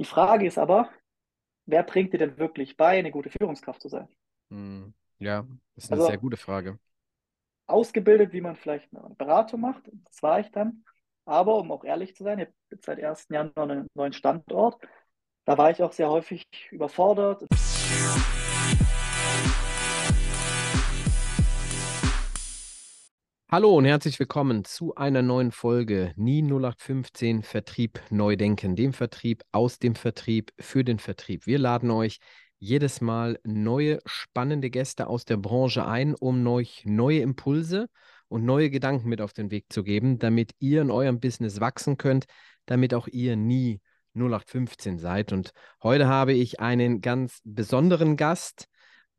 Die Frage ist aber, wer bringt dir denn wirklich bei, eine gute Führungskraft zu sein? Hm, ja, das ist eine Also sehr gute Frage. ausgebildet, wie man vielleicht eine Beratung macht, das war ich dann. Aber um auch ehrlich zu sein, ich habe jetzt seit 1. Januar einen neuen Standort. Da war ich auch sehr häufig überfordert. Hallo und herzlich willkommen zu einer neuen Folge Nie 0815 Vertrieb neu denken, dem Vertrieb aus dem Vertrieb für den Vertrieb. Wir laden euch jedes Mal neue spannende Gäste aus der Branche ein, um euch neue Impulse und neue Gedanken mit auf den Weg zu geben, damit ihr in eurem Business wachsen könnt, damit auch ihr nie 0815 seid. Und heute habe ich einen ganz besonderen Gast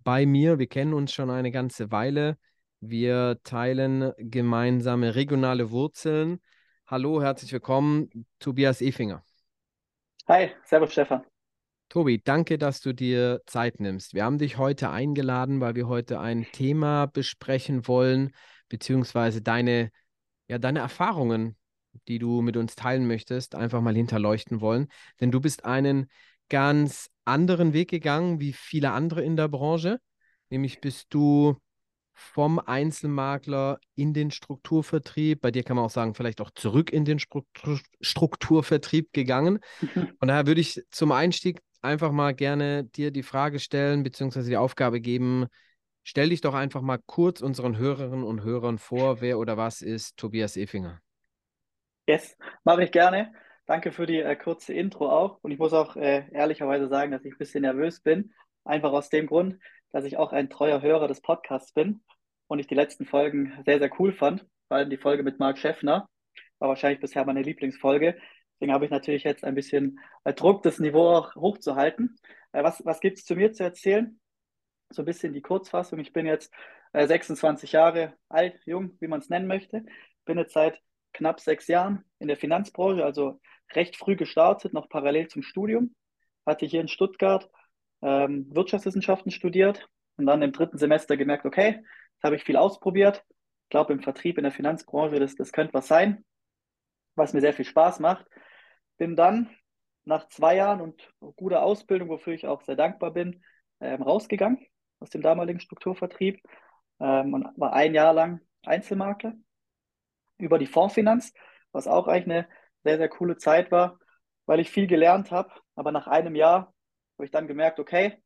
bei mir. Wir kennen uns schon eine ganze Weile. Wir teilen gemeinsame regionale Wurzeln. Hallo, herzlich willkommen, Tobias Efinger. Hi, servus Stefan. Tobi, danke, dass du dir Zeit nimmst. Wir haben dich heute eingeladen, weil wir heute ein Thema besprechen wollen, beziehungsweise deine, ja, deine Erfahrungen, die du mit uns teilen möchtest, einfach mal hinterleuchten wollen. Denn du bist einen ganz anderen Weg gegangen wie viele andere in der Branche. Nämlich bist du vom Einzelmakler in den Strukturvertrieb, bei dir kann man auch sagen, vielleicht auch zurück in den Struktur Strukturvertrieb gegangen. Und daher würde ich zum Einstieg einfach mal gerne dir die Frage stellen, beziehungsweise die Aufgabe geben, stell dich doch einfach mal kurz unseren Hörerinnen und Hörern vor, wer oder was ist Tobias Efinger. Yes, mache ich gerne. Danke für die äh, kurze Intro auch. Und ich muss auch äh, ehrlicherweise sagen, dass ich ein bisschen nervös bin. Einfach aus dem Grund, dass ich auch ein treuer Hörer des Podcasts bin und ich die letzten Folgen sehr, sehr cool fand. Vor allem die Folge mit Marc Schäffner war wahrscheinlich bisher meine Lieblingsfolge. Deswegen habe ich natürlich jetzt ein bisschen äh, Druck, das Niveau auch hochzuhalten. Äh, was was gibt es zu mir zu erzählen? So ein bisschen die Kurzfassung. Ich bin jetzt äh, 26 Jahre alt, jung, wie man es nennen möchte. Bin jetzt seit knapp sechs Jahren in der Finanzbranche, also recht früh gestartet, noch parallel zum Studium. Hatte hier in Stuttgart ähm, Wirtschaftswissenschaften studiert und dann im dritten Semester gemerkt, okay, jetzt habe ich viel ausprobiert. Ich glaube, im Vertrieb, in der Finanzbranche, das, das könnte was sein, was mir sehr viel Spaß macht. Bin dann nach zwei Jahren und guter Ausbildung, wofür ich auch sehr dankbar bin, ähm, rausgegangen aus dem damaligen Strukturvertrieb ähm, und war ein Jahr lang Einzelmakler über die Fondsfinanz, was auch eigentlich eine sehr, sehr coole Zeit war, weil ich viel gelernt habe. Aber nach einem Jahr habe ich dann gemerkt, okay,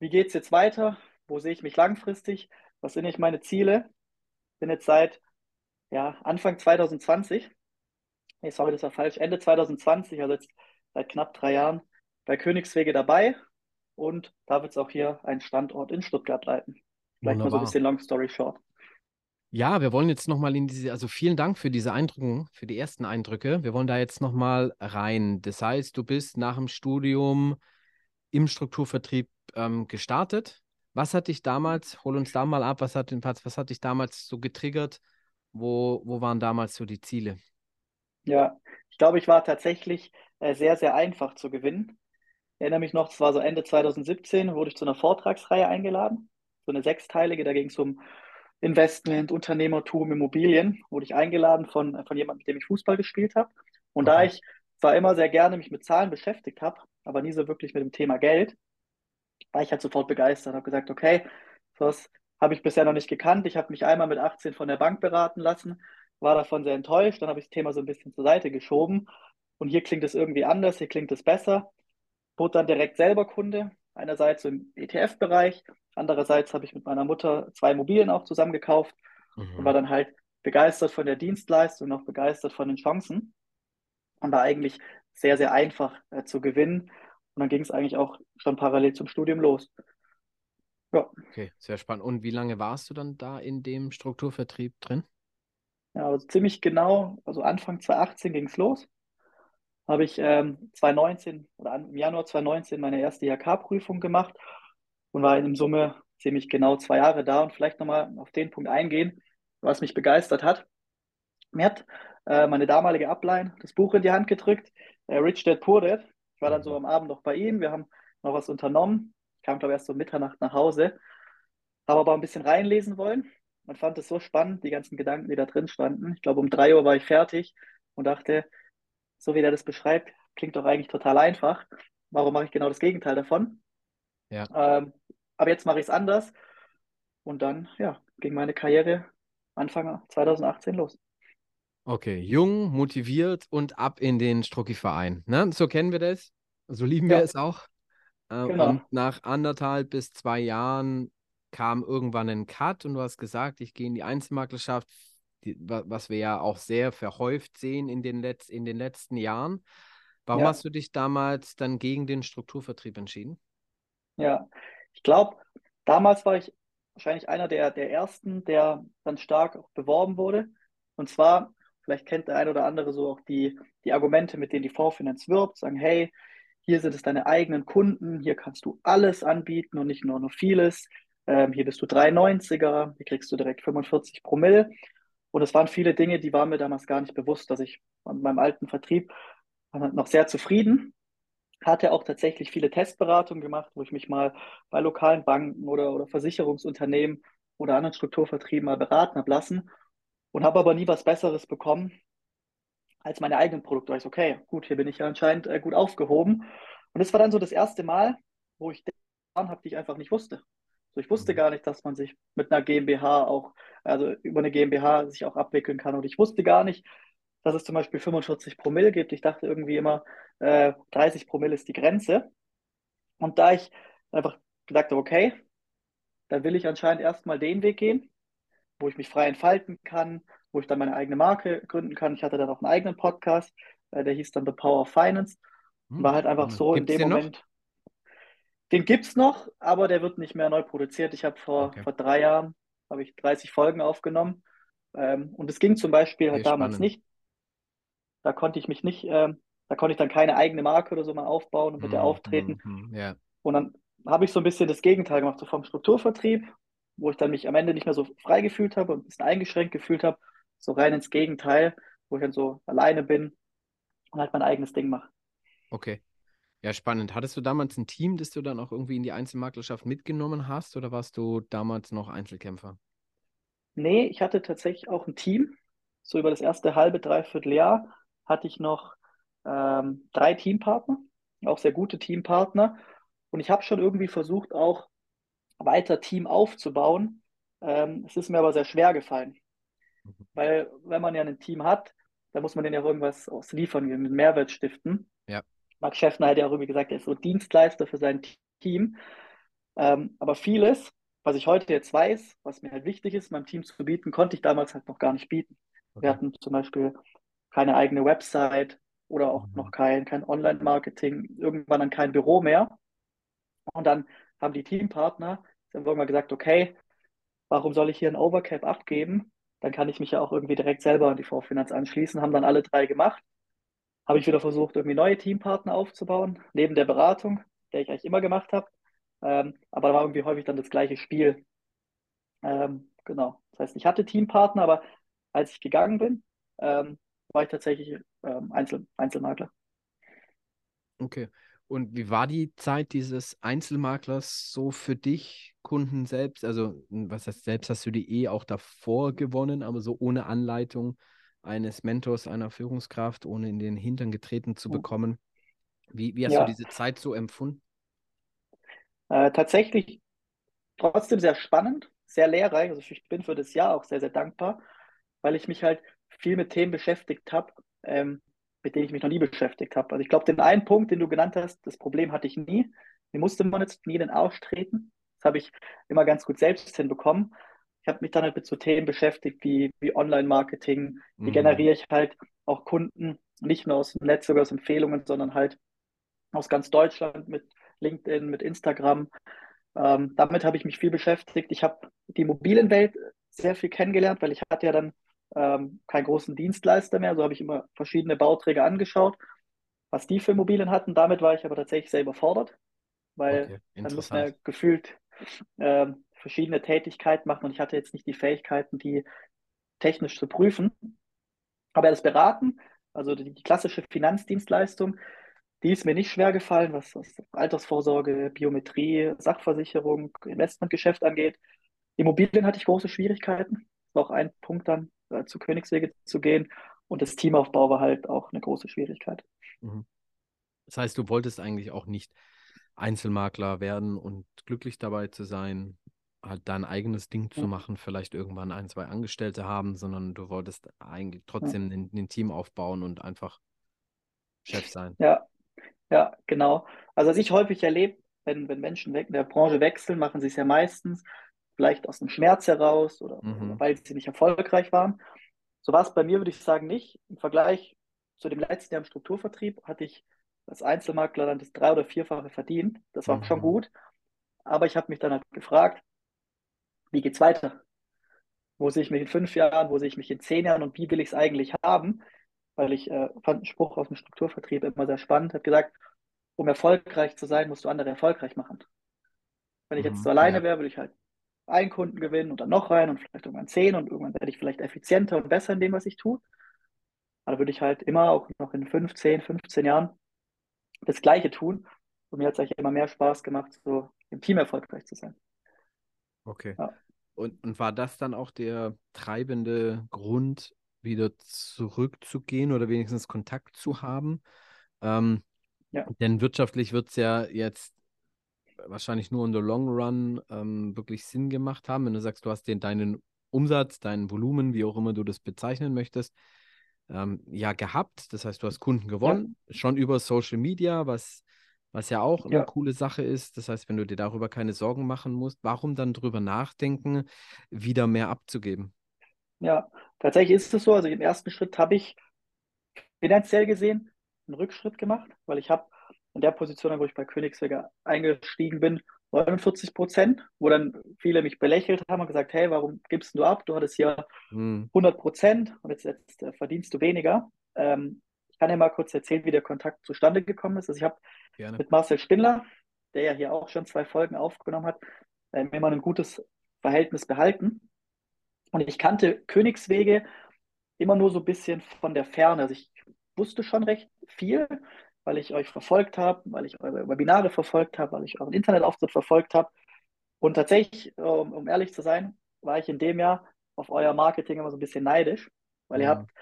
wie geht es jetzt weiter? Wo sehe ich mich langfristig? Was sind nicht meine Ziele? Bin jetzt seit ja, Anfang 2020, nee, sorry, das war falsch, Ende 2020, also jetzt seit knapp drei Jahren bei Königswege dabei und da wird es auch hier einen Standort in Stuttgart leiten. Vielleicht mal so ein bisschen Long Story Short. Ja, wir wollen jetzt nochmal in diese, also vielen Dank für diese Eindrücke, für die ersten Eindrücke. Wir wollen da jetzt nochmal rein. Das heißt, du bist nach dem Studium im Strukturvertrieb ähm, gestartet. Was hat dich damals, hol uns da mal ab, was hat, was, was hat dich damals so getriggert? Wo, wo waren damals so die Ziele? Ja, ich glaube, ich war tatsächlich äh, sehr, sehr einfach zu gewinnen. Ich erinnere mich noch, es war so Ende 2017, wurde ich zu einer Vortragsreihe eingeladen, so eine sechsteilige, da ging es um Investment, Unternehmertum, Immobilien, wurde ich eingeladen von, von jemandem, mit dem ich Fußball gespielt habe. Und da Okay. ich zwar immer sehr gerne mich mit Zahlen beschäftigt habe, aber nie so wirklich mit dem Thema Geld, war ich halt sofort begeistert, habe gesagt, okay, das habe ich bisher noch nicht gekannt. Ich habe mich einmal mit 18 von der Bank beraten lassen, war davon sehr enttäuscht, dann habe ich das Thema so ein bisschen zur Seite geschoben und hier klingt es irgendwie anders, hier klingt es besser. Wurde dann direkt selber Kunde, einerseits so im ETF-Bereich, andererseits habe ich mit meiner Mutter zwei Immobilien auch zusammen gekauft und war Mhm. dann halt begeistert von der Dienstleistung, auch begeistert von den Chancen und war eigentlich sehr, sehr einfach äh, zu gewinnen. Und dann ging es eigentlich auch schon parallel zum Studium los. Ja, Okay, sehr spannend. Und wie lange warst du dann da in dem Strukturvertrieb drin? ja also ziemlich genau, also Anfang 2018 ging es los. Habe ich ähm, 2019 oder im Januar 2019 meine erste IHK-Prüfung gemacht und war in Summe ziemlich genau zwei Jahre da und vielleicht nochmal auf den Punkt eingehen, was mich begeistert hat. Mir hat äh, meine damalige Upline das Buch in die Hand gedrückt, äh, Rich Dad Poor Dad. Ich war dann so Mhm. am Abend noch bei ihm, wir haben noch was unternommen. Ich kam, glaube ich, erst so um Mitternacht nach Hause, habe aber ein bisschen reinlesen wollen und fand es so spannend, die ganzen Gedanken, die da drin standen. Ich glaube, um drei Uhr war ich fertig und dachte, so wie der das beschreibt, klingt doch eigentlich total einfach. Warum mache ich genau das Gegenteil davon? Ja. Ähm, aber jetzt mache ich es anders. Und dann, ja, ging meine Karriere Anfang 2018 los. Okay, jung, motiviert und ab in den Strucki-Verein. Ne? So kennen wir das. So lieben wir Ja, es auch. Äh, genau. Und nach anderthalb bis zwei Jahren kam irgendwann ein Cut und du hast gesagt, ich gehe in die Einzelmaklerschaft, die, wa- was wir ja auch sehr verhäuft sehen in den, Letz-, in den letzten Jahren. Warum Ja, hast du dich damals dann gegen den Strukturvertrieb entschieden? ja. Ich glaube, damals war ich wahrscheinlich einer der, der ersten, der dann stark beworben wurde. Und zwar, vielleicht kennt der ein oder andere so auch die, die Argumente, mit denen die Fondsfinanz wirbt, sagen, hey, hier sind es deine eigenen Kunden, hier kannst du alles anbieten und nicht nur nur vieles. Ähm, hier bist du 3,90er, hier kriegst du direkt 45 Promille. Und es waren viele Dinge, die waren mir damals gar nicht bewusst, dass ich an meinem alten Vertrieb noch sehr zufrieden hatte auch tatsächlich viele Testberatungen gemacht, wo ich mich mal bei lokalen Banken oder, oder Versicherungsunternehmen oder anderen Strukturvertrieben mal beraten habe lassen und habe aber nie was Besseres bekommen als meine eigenen Produkte. Ich so, okay, gut, hier bin ich ja anscheinend äh, gut aufgehoben. Und das war dann so das erste Mal, wo ich Dinge habe, die ich einfach nicht wusste. So, ich wusste Mhm. gar nicht, dass man sich mit einer GmbH auch, also über eine GmbH sich auch abwickeln kann. Und ich wusste gar nicht, dass es zum Beispiel 45 Promille gibt. Ich dachte irgendwie immer, äh, 30 Promille ist die Grenze. Und da ich einfach gesagt habe, okay, dann will ich anscheinend erstmal den Weg gehen, wo ich mich frei entfalten kann, wo ich dann meine eigene Marke gründen kann. Ich hatte dann auch einen eigenen Podcast, äh, der hieß dann The Power of Finance und war Hm, halt einfach so in Gibt es dem den noch? Moment. Den gibt's noch, aber der wird nicht mehr neu produziert. Ich habe vor, Okay, vor drei Jahren habe ich 30 Folgen aufgenommen. Ähm, und es ging zum Beispiel halt damals spannend. nicht. Da konnte ich mich nicht, ähm, da konnte ich dann keine eigene Marke oder so mal aufbauen und mit der Hm, auftreten. hm, hm, ja, Und dann habe ich so ein bisschen das Gegenteil gemacht, so vom Strukturvertrieb, wo ich dann mich am Ende nicht mehr so frei gefühlt habe und ein bisschen eingeschränkt gefühlt habe, so rein ins Gegenteil, wo ich dann so alleine bin und halt mein eigenes Ding mache. okay. Ja, spannend. Hattest du damals ein Team, das du dann auch irgendwie in die Einzelmaklerschaft mitgenommen hast oder warst du damals noch Einzelkämpfer? Nee, ich hatte tatsächlich auch ein Team. So über das erste halbe, dreiviertel Jahr hatte ich noch ähm, drei Teampartner, auch sehr gute Teampartner. Und ich habe schon irgendwie versucht, auch weiter Team aufzubauen. Ähm, es ist mir aber sehr schwer gefallen. Mhm. Weil wenn man ja ein Team hat, dann muss man denen ja auch irgendwas ausliefern, einen Mehrwert stiften. Ja, Max Schäffner hat ja auch irgendwie gesagt, er ist so Dienstleister für sein Team. Ähm, aber vieles, was ich heute jetzt weiß, was mir halt wichtig ist, meinem Team zu bieten, konnte ich damals halt noch gar nicht bieten. Wir okay. hatten zum Beispiel keine eigene Website oder auch noch Mhm. kein, kein Online-Marketing, irgendwann dann kein Büro mehr. Und dann haben die Teampartner dann irgendwann gesagt, okay, warum soll ich hier ein Overcap abgeben? Dann kann ich mich ja auch irgendwie direkt selber an die Vorfinanz anschließen. Haben dann alle drei gemacht. Habe ich wieder versucht, irgendwie neue Teampartner aufzubauen, neben der Beratung, der ich eigentlich immer gemacht habe. Ähm, aber da war irgendwie häufig dann das gleiche Spiel. Ähm, genau. Das heißt, ich hatte Teampartner, aber als ich gegangen bin, ähm, war ich tatsächlich ähm, Einzel Einzelmakler. Okay. Und wie war die Zeit dieses Einzelmaklers so für dich, Kunden selbst? Also, was heißt selbst, hast du die eh auch davor gewonnen, aber so ohne Anleitung eines Mentors, einer Führungskraft, ohne in den Hintern getreten zu bekommen. Wie, wie hast du Ja, diese Zeit so empfunden? äh, tatsächlich trotzdem sehr spannend, sehr lehrreich. Also ich bin für das Jahr auch sehr, sehr dankbar, weil ich mich halt viel mit Themen beschäftigt habe, ähm, mit denen ich mich noch nie beschäftigt habe. Also ich glaube, den einen Punkt, den du genannt hast, das Problem hatte ich nie. Mir musste man jetzt nie in den Arsch treten. Das habe ich immer ganz gut selbst hinbekommen. Ich habe mich dann halt mit so Themen beschäftigt wie, wie Online-Marketing. Wie Mhm. generiere ich halt auch Kunden, nicht nur aus dem Netz, sogar aus Empfehlungen, sondern halt aus ganz Deutschland mit LinkedIn, mit Instagram. Ähm, damit habe ich mich viel beschäftigt. Ich habe die Immobilienwelt sehr viel kennengelernt, weil ich hatte ja dann ähm, keinen großen Dienstleister mehr. So habe ich immer verschiedene Bauträger angeschaut, was die für Immobilien hatten. Damit war ich aber tatsächlich sehr überfordert, weil Okay, dann muss man ja gefühlt ähm, verschiedene Tätigkeiten machen und ich hatte jetzt nicht die Fähigkeiten, die technisch zu prüfen. Aber das Beraten, also die, die klassische Finanzdienstleistung, die ist mir nicht schwer gefallen, was, was Altersvorsorge, Biometrie, Sachversicherung, Investmentgeschäft angeht. Immobilien hatte ich große Schwierigkeiten. Das war auch ein Punkt dann, äh, zu Königswege zu gehen. Und das Teamaufbau war halt auch eine große Schwierigkeit. Mhm. Das heißt, du wolltest eigentlich auch nicht Einzelmakler werden und glücklich dabei zu sein, halt dein eigenes Ding zu machen, vielleicht irgendwann ein, zwei Angestellte haben, sondern du wolltest eigentlich trotzdem ein, ein Team aufbauen und einfach Chef sein. Ja, ja, genau. Also was ich häufig erlebe, wenn, wenn Menschen in der Branche wechseln, machen sie es ja meistens vielleicht aus dem Schmerz heraus oder, Mhm. oder weil sie nicht erfolgreich waren. So war es bei mir, würde ich sagen, nicht. Im Vergleich zu dem letzten Jahr im Strukturvertrieb hatte ich als Einzelmakler dann das drei- oder vierfache verdient. Das war schon Mhm. gut. Aber ich habe mich dann halt gefragt, wie geht's weiter? Wo sehe ich mich in fünf Jahren? Wo sehe ich mich in zehn Jahren? Und wie will ich es eigentlich haben? Weil ich äh, fand einen Spruch aus dem Strukturvertrieb immer sehr spannend. Hat gesagt, um erfolgreich zu sein, musst du andere erfolgreich machen. Wenn ich jetzt Mhm. so alleine wäre, würde ich halt einen Kunden gewinnen und dann noch rein und vielleicht irgendwann zehn und irgendwann werde ich vielleicht effizienter und besser in dem, was ich tue. Aber da würde ich halt immer auch noch in 15, 15 Jahren das Gleiche tun. Und mir hat es eigentlich immer mehr Spaß gemacht, so im Team erfolgreich zu sein. Okay. Ja. Und, und war das dann auch der treibende Grund, wieder zurückzugehen oder wenigstens Kontakt zu haben? Ähm, Ja. Denn wirtschaftlich wird es ja jetzt wahrscheinlich nur in the long run ähm, wirklich Sinn gemacht haben, wenn du sagst, du hast den, deinen Umsatz, dein Volumen, wie auch immer du das bezeichnen möchtest, ähm, ja gehabt. Das heißt, du hast Kunden gewonnen, schon über Social Media, was, was ja auch eine Ja. coole Sache ist. Das heißt, wenn du dir darüber keine Sorgen machen musst, warum dann drüber nachdenken, wieder mehr abzugeben? Ja, tatsächlich ist es so. Also im ersten Schritt habe ich finanziell gesehen einen Rückschritt gemacht, weil ich habe in der Position, wo ich bei Königswege eingestiegen bin, 49 Prozent, wo dann viele mich belächelt haben und gesagt, hey, warum gibst du ab? Du hattest hier Hm, 100 Prozent und jetzt, jetzt äh, verdienst du weniger. Ähm, ich kann ja mal kurz erzählen, wie der Kontakt zustande gekommen ist. Also ich habe mit Marcel Spindler, der ja hier auch schon zwei Folgen aufgenommen hat, ähm, immer ein gutes Verhältnis behalten. Und ich kannte Königswege immer nur so ein bisschen von der Ferne. Also ich wusste schon recht viel, weil ich euch verfolgt habe, weil ich eure Webinare verfolgt habe, weil ich euren Internetauftritt verfolgt habe. Und tatsächlich, um, um ehrlich zu sein, war ich in dem Jahr auf euer Marketing immer so ein bisschen neidisch, weil ihr Mhm. habt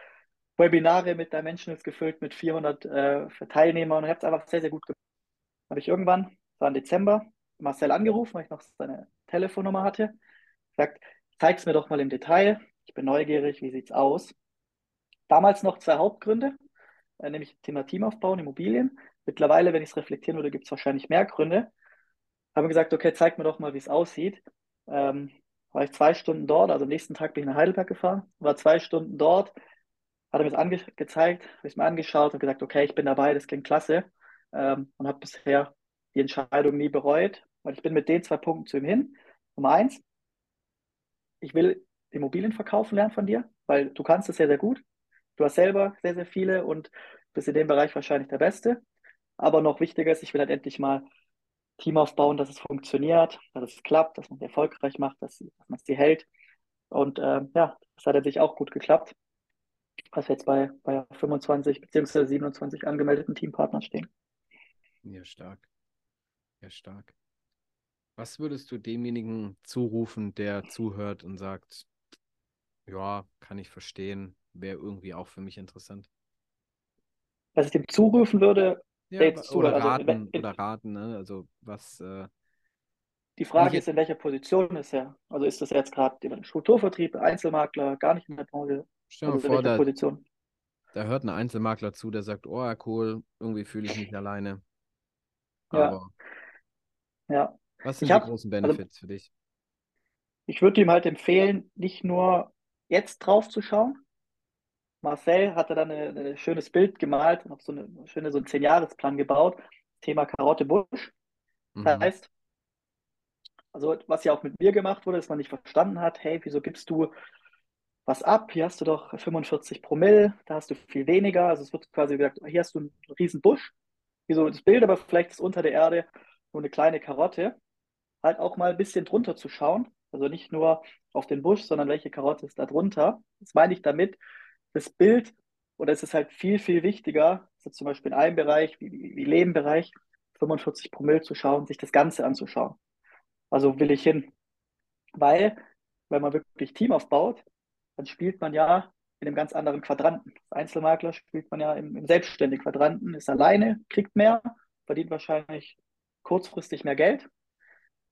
Webinare mit Dimensionals gefüllt mit 400 äh, Teilnehmern und ihr habt es einfach sehr, sehr gut gemacht. Habe ich irgendwann, das war im Dezember, Marcel angerufen, weil ich noch seine Telefonnummer hatte, gesagt, zeig's mir doch mal im Detail. Ich bin neugierig, wie sieht's aus? Damals noch zwei Hauptgründe, äh, nämlich Thema Teamaufbau und Immobilien. Mittlerweile, wenn ich es reflektieren würde, gibt es wahrscheinlich mehr Gründe. Habe gesagt, okay, zeig mir doch mal, wie es aussieht. Ähm, war ich zwei Stunden dort, also am nächsten Tag bin ich nach Heidelberg gefahren, war zwei Stunden dort, hat er mir das angezeigt, habe ich es mir angeschaut und gesagt, okay, ich bin dabei, das klingt klasse ähm, und habe bisher die Entscheidung nie bereut, weil ich bin mit den zwei Punkten zu ihm hin. Nummer eins, ich will Immobilien verkaufen lernen von dir, weil du kannst es sehr, sehr gut. Du hast selber sehr, sehr viele und bist in dem Bereich wahrscheinlich der Beste. Aber noch wichtiger ist, ich will halt endlich mal Team aufbauen, dass es funktioniert, dass es klappt, dass man es erfolgreich macht, dass, dass man es die hält. Und ähm, ja, das hat natürlich auch gut geklappt, dass wir jetzt bei, bei 25 bzw. 27 angemeldeten Teampartnern stehen. Ja, stark. Ja, stark. Was würdest du demjenigen zurufen, der zuhört und sagt, ja, kann ich verstehen, wäre irgendwie auch für mich interessant? Was ich dem zurufen würde, Ja, jetzt oder zuhört, also raten, in, in, oder raten, ne? Also was, äh, die ich Frage ist, in welcher Position ist er? Also ist das jetzt gerade im Strukturvertrieb, Einzelmakler, gar nicht in der Branche? stell dir Also vor, da, Position? da hört ein Einzelmakler zu, der sagt, oh ja, cool, irgendwie fühle ich mich alleine. Ja, Aber ja. was Ich sind die habe, großen also Benefits für dich? ich würde ihm halt empfehlen, nicht nur jetzt drauf zu schauen. Marcel hatte dann ein, schönes Bild gemalt und auch so eine schöne so einen Zehn-Jahres-Plan gebaut. Thema Karotte Busch. Das Mhm. heißt, also was ja auch mit mir gemacht wurde, dass man nicht verstanden hat, hey, wieso gibst du was ab? Hier hast du doch 45 Promille, da hast du viel weniger. Also es wird quasi gesagt, hier hast du einen riesen Busch. Wie so das Bild, aber vielleicht ist unter der Erde nur eine kleine Karotte. Halt auch mal ein bisschen drunter zu schauen. Also nicht nur auf den Busch, sondern welche Karotte ist da drunter. Das meine ich damit, das Bild, oder es ist halt viel, viel wichtiger, jetzt zum Beispiel in einem Bereich, wie, wie, wie Lebenbereich, 45 Promille zu schauen, sich das Ganze anzuschauen. Also will ich hin. Weil, wenn man wirklich Team aufbaut, dann spielt man ja in einem ganz anderen Quadranten. Als Einzelmakler spielt man ja im, im selbstständigen Quadranten, ist alleine, kriegt mehr, verdient wahrscheinlich kurzfristig mehr Geld.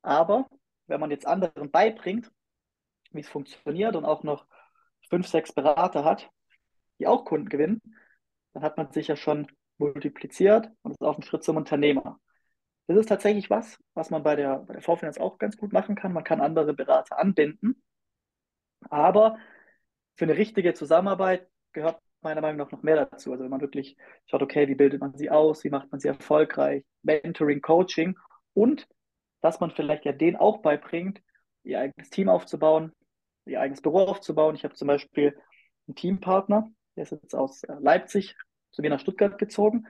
Aber wenn man jetzt anderen beibringt, wie es funktioniert und auch noch fünf, sechs Berater hat, die auch Kunden gewinnen, dann hat man sich ja schon multipliziert und ist auf dem Schritt zum Unternehmer. Das ist tatsächlich was, was man bei der, bei der Vorfinanz auch ganz gut machen kann. Man kann andere Berater anbinden. Aber für eine richtige Zusammenarbeit gehört meiner Meinung nach noch mehr dazu. Also wenn man wirklich schaut, okay, wie bildet man sie aus, wie macht man sie erfolgreich, Mentoring, Coaching und dass man vielleicht ja denen auch beibringt, ihr eigenes Team aufzubauen, ihr eigenes Büro aufzubauen. Ich habe zum Beispiel einen Teampartner, der ist jetzt aus äh, Leipzig zu mir nach Stuttgart gezogen,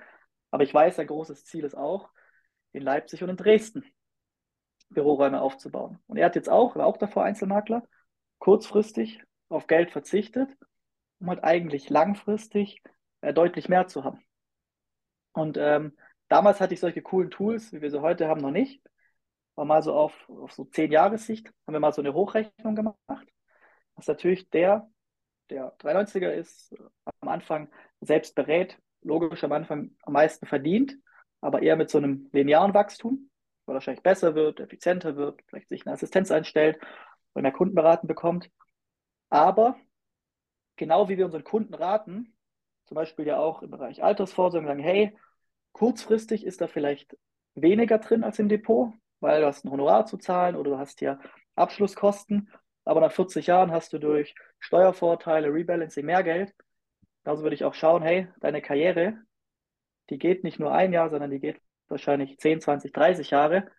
aber ich weiß, ein großes Ziel ist auch, in Leipzig und in Dresden Büroräume aufzubauen. Und er hat jetzt auch, war auch davor Einzelmakler, kurzfristig auf Geld verzichtet, um halt eigentlich langfristig äh, deutlich mehr zu haben. Und ähm, damals hatte ich solche coolen Tools, wie wir sie heute haben, noch nicht. War mal so auf, auf so zehn Jahressicht, haben wir mal so eine Hochrechnung gemacht. Was natürlich der, der 93er ist, am Anfang selbst berät, logisch am Anfang am meisten verdient, aber eher mit so einem linearen Wachstum, weil wahrscheinlich besser wird, effizienter wird, vielleicht sich eine Assistenz einstellt und mehr Kunden beraten bekommt. Aber genau wie wir unseren Kunden raten, zum Beispiel ja auch im Bereich Altersvorsorge, sagen, hey, kurzfristig ist da vielleicht weniger drin als im Depot, weil du hast ein Honorar zu zahlen oder du hast ja Abschlusskosten, aber nach 40 Jahren hast du durch Steuervorteile, Rebalancing mehr Geld. Also würde ich auch schauen, hey, deine Karriere, die geht nicht nur ein Jahr, sondern die geht wahrscheinlich 10, 20, 30 Jahre.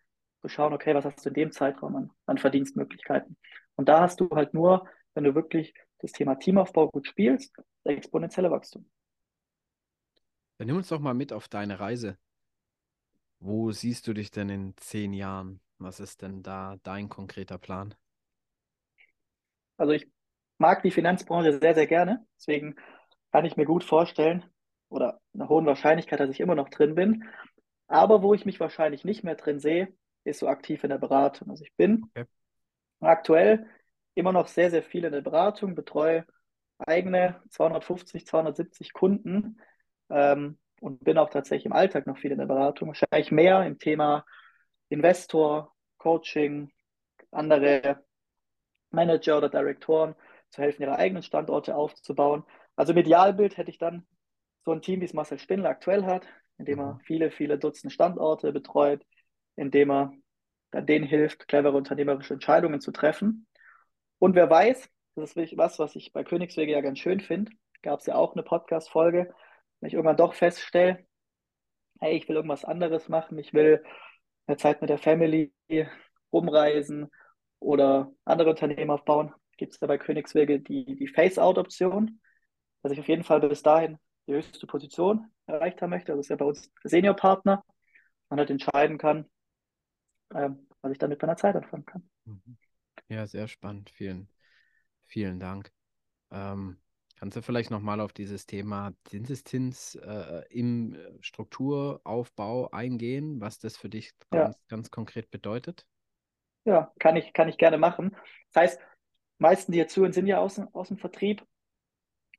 Zu schauen, okay, was hast du in dem Zeitraum an, an Verdienstmöglichkeiten? Und da hast du halt nur, wenn du wirklich das Thema Teamaufbau gut spielst, exponentielle Wachstum. Dann nimm uns doch mal mit auf deine Reise. Wo siehst du dich denn in zehn Jahren? Was ist denn da dein konkreter Plan? Also ich mag die Finanzbranche sehr, sehr gerne. Deswegen kann ich mir gut vorstellen oder einer hohen Wahrscheinlichkeit, dass ich immer noch drin bin. Aber wo ich mich wahrscheinlich nicht mehr drin sehe, ist so aktiv in der Beratung. Also ich bin okay. aktuell immer noch sehr, sehr viel in der Beratung, betreue eigene 250, 270 Kunden ähm, und bin auch tatsächlich im Alltag noch viel in der Beratung. Wahrscheinlich mehr im Thema Investor, Coaching, andere Manager oder Direktoren zu helfen, ihre eigenen Standorte aufzubauen. Also im Idealbild hätte ich dann so ein Team, wie es Marcel Spindler aktuell hat, indem er mhm. viele, viele Dutzend Standorte betreut, indem er dann denen hilft, clevere unternehmerische Entscheidungen zu treffen. Und wer weiß, das ist wirklich was, was ich bei Königswege ja ganz schön finde, gab es ja auch eine Podcast-Folge, wenn ich irgendwann doch feststelle, hey, ich will irgendwas anderes machen, ich will eine Zeit mit der Family rumreisen oder andere Unternehmen aufbauen, gibt es da bei Königswege die, die Face-Out-Option, dass ich auf jeden Fall bis dahin die höchste Position erreicht haben möchte. Also ist ja bei uns Senior-Partner, man halt entscheiden kann, ähm, was ich damit bei einer Zeit anfangen kann. Mhm. Ja, sehr spannend. Vielen, vielen Dank. Ähm, kannst du vielleicht nochmal auf dieses Thema Zinseszins äh, im Strukturaufbau eingehen, was das für dich ganz, ja. ganz konkret bedeutet? Ja, kann ich, kann ich gerne machen. Das heißt, meisten, die hier zuhören, sind ja aus, aus dem Vertrieb.